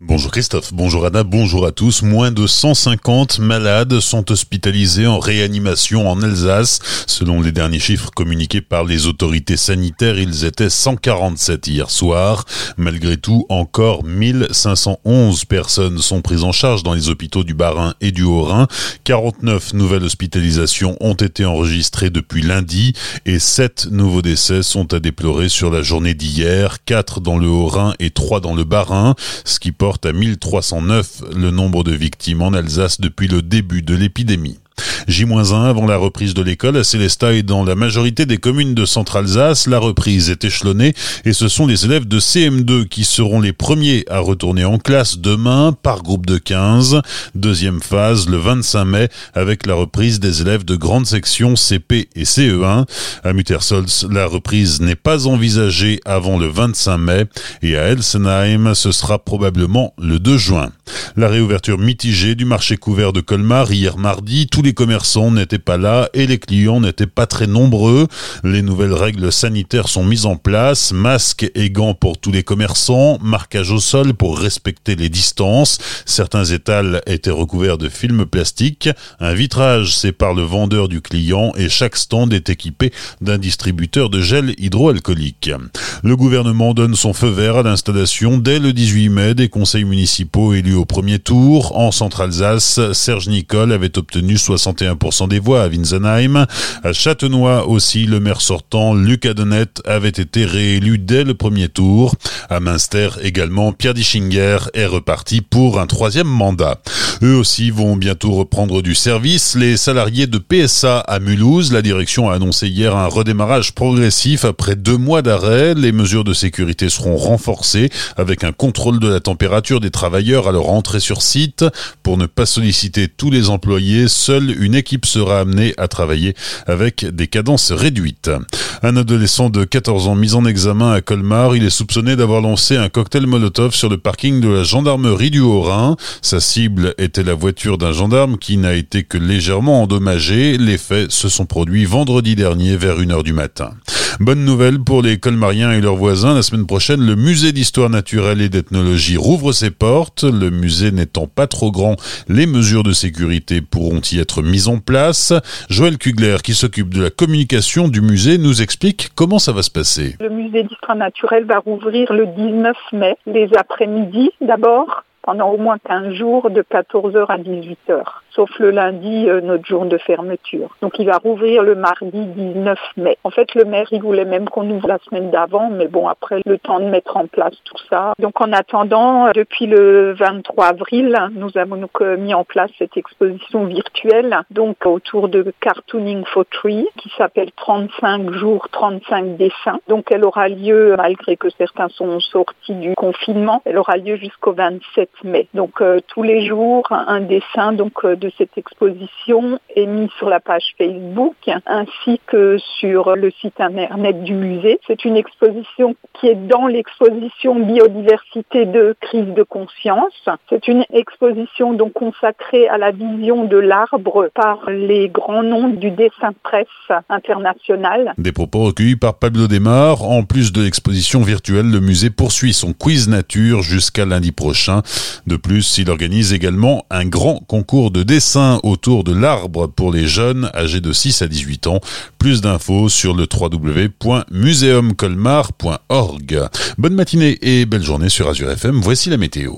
Bonjour Christophe, bonjour Anna, bonjour à tous. Moins de 150 malades sont hospitalisés en réanimation en Alsace. Selon les derniers chiffres communiqués par les autorités sanitaires, ils étaient 147 hier soir. Malgré tout, encore 1511 personnes sont prises en charge dans les hôpitaux du Bas-Rhin et du Haut-Rhin. 49 nouvelles hospitalisations ont été enregistrées depuis lundi et 7 nouveaux décès sont à déplorer sur la journée d'hier, 4 dans le Haut-Rhin et 3 dans le Bas-Rhin, ce qui porte à 1309 le nombre de victimes en Alsace depuis le début de l'épidémie. J-1 avant la reprise de l'école à Célestat et dans la majorité des communes de Centre-Alsace, la reprise est échelonnée et ce sont les élèves de CM2 qui seront les premiers à retourner en classe demain par groupe de 15. Deuxième phase le 25 mai avec la reprise des élèves de grande section CP et CE1. À Muttersols, la reprise n'est pas envisagée avant le 25 mai et à Elsenheim, ce sera probablement le 2 juin. La réouverture mitigée du marché couvert de Colmar hier mardi, tous les commerçants n'étaient pas là et les clients n'étaient pas très nombreux. Les nouvelles règles sanitaires sont mises en place, masques et gants pour tous les commerçants, marquage au sol pour respecter les distances. Certains étals étaient recouverts de film plastique. Un vitrage sépare le vendeur du client et chaque stand est équipé d'un distributeur de gel hydroalcoolique. Le gouvernement donne son feu vert à l'installation dès le 18 mai des conseils municipaux élus au premier tour. En Centre-Alsace, Serge Nicole avait obtenu 61% des voix à Winsenheim. À Châtenois aussi, le maire sortant, Luc Adenet, avait été réélu dès le premier tour. À Münster également, Pierre Dischinger est reparti pour un troisième mandat. Eux aussi vont bientôt reprendre du service. Les salariés de PSA à Mulhouse, la direction a annoncé hier un redémarrage progressif après deux mois d'arrêt. Les mesures de sécurité seront renforcées avec un contrôle de la température des travailleurs à leur entrée sur site. Pour ne pas solliciter tous les employés, seule une équipe sera amenée à travailler avec des cadences réduites. Un adolescent de 14 ans mis en examen à Colmar, il est soupçonné d'avoir lancé un cocktail Molotov sur le parking de la gendarmerie du Haut-Rhin. Sa cible était la voiture d'un gendarme qui n'a été que légèrement endommagée. Les faits se sont produits vendredi dernier vers 1h du matin. Bonne nouvelle pour les colmariens et leurs voisins. La semaine prochaine, le musée d'histoire naturelle et d'ethnologie rouvre ses portes. Le musée n'étant pas trop grand, les mesures de sécurité pourront y être mises en place. Joël Kugler, qui s'occupe de la communication du musée, nous explique comment ça va se passer. Le musée d'histoire naturelle va rouvrir le 19 mai, les après-midi d'abord pendant au moins 15 jours de 14h à 18h, sauf le lundi, euh, notre jour de fermeture. Donc il va rouvrir le mardi 19 mai. En fait, le maire, il voulait même qu'on ouvre la semaine d'avant, mais bon, après le temps de mettre en place tout ça. Donc en attendant, depuis le 23 avril, nous avons donc euh, mis en place cette exposition virtuelle, donc autour de Cartooning for Tree, qui s'appelle 35 jours, 35 dessins. Donc elle aura lieu, malgré que certains sont sortis du confinement, elle aura lieu jusqu'au 27 mai. Donc euh, tous les jours, un dessin donc euh, de cette exposition est mis sur la page Facebook ainsi que sur le site internet du musée. C'est une exposition qui est dans l'exposition biodiversité de crise de conscience. C'est une exposition donc consacrée à la vision de l'arbre par les grands noms du dessin presse international. Des propos recueillis par Pablo Desmar. En plus de l'exposition virtuelle, le musée poursuit son quiz nature jusqu'à lundi prochain. De plus, il organise également un grand concours de dessin autour de l'arbre pour les jeunes âgés de 6 à 18 ans. Plus d'infos sur le www.museumcolmar.org. Bonne matinée et belle journée sur Azure FM. Voici la météo.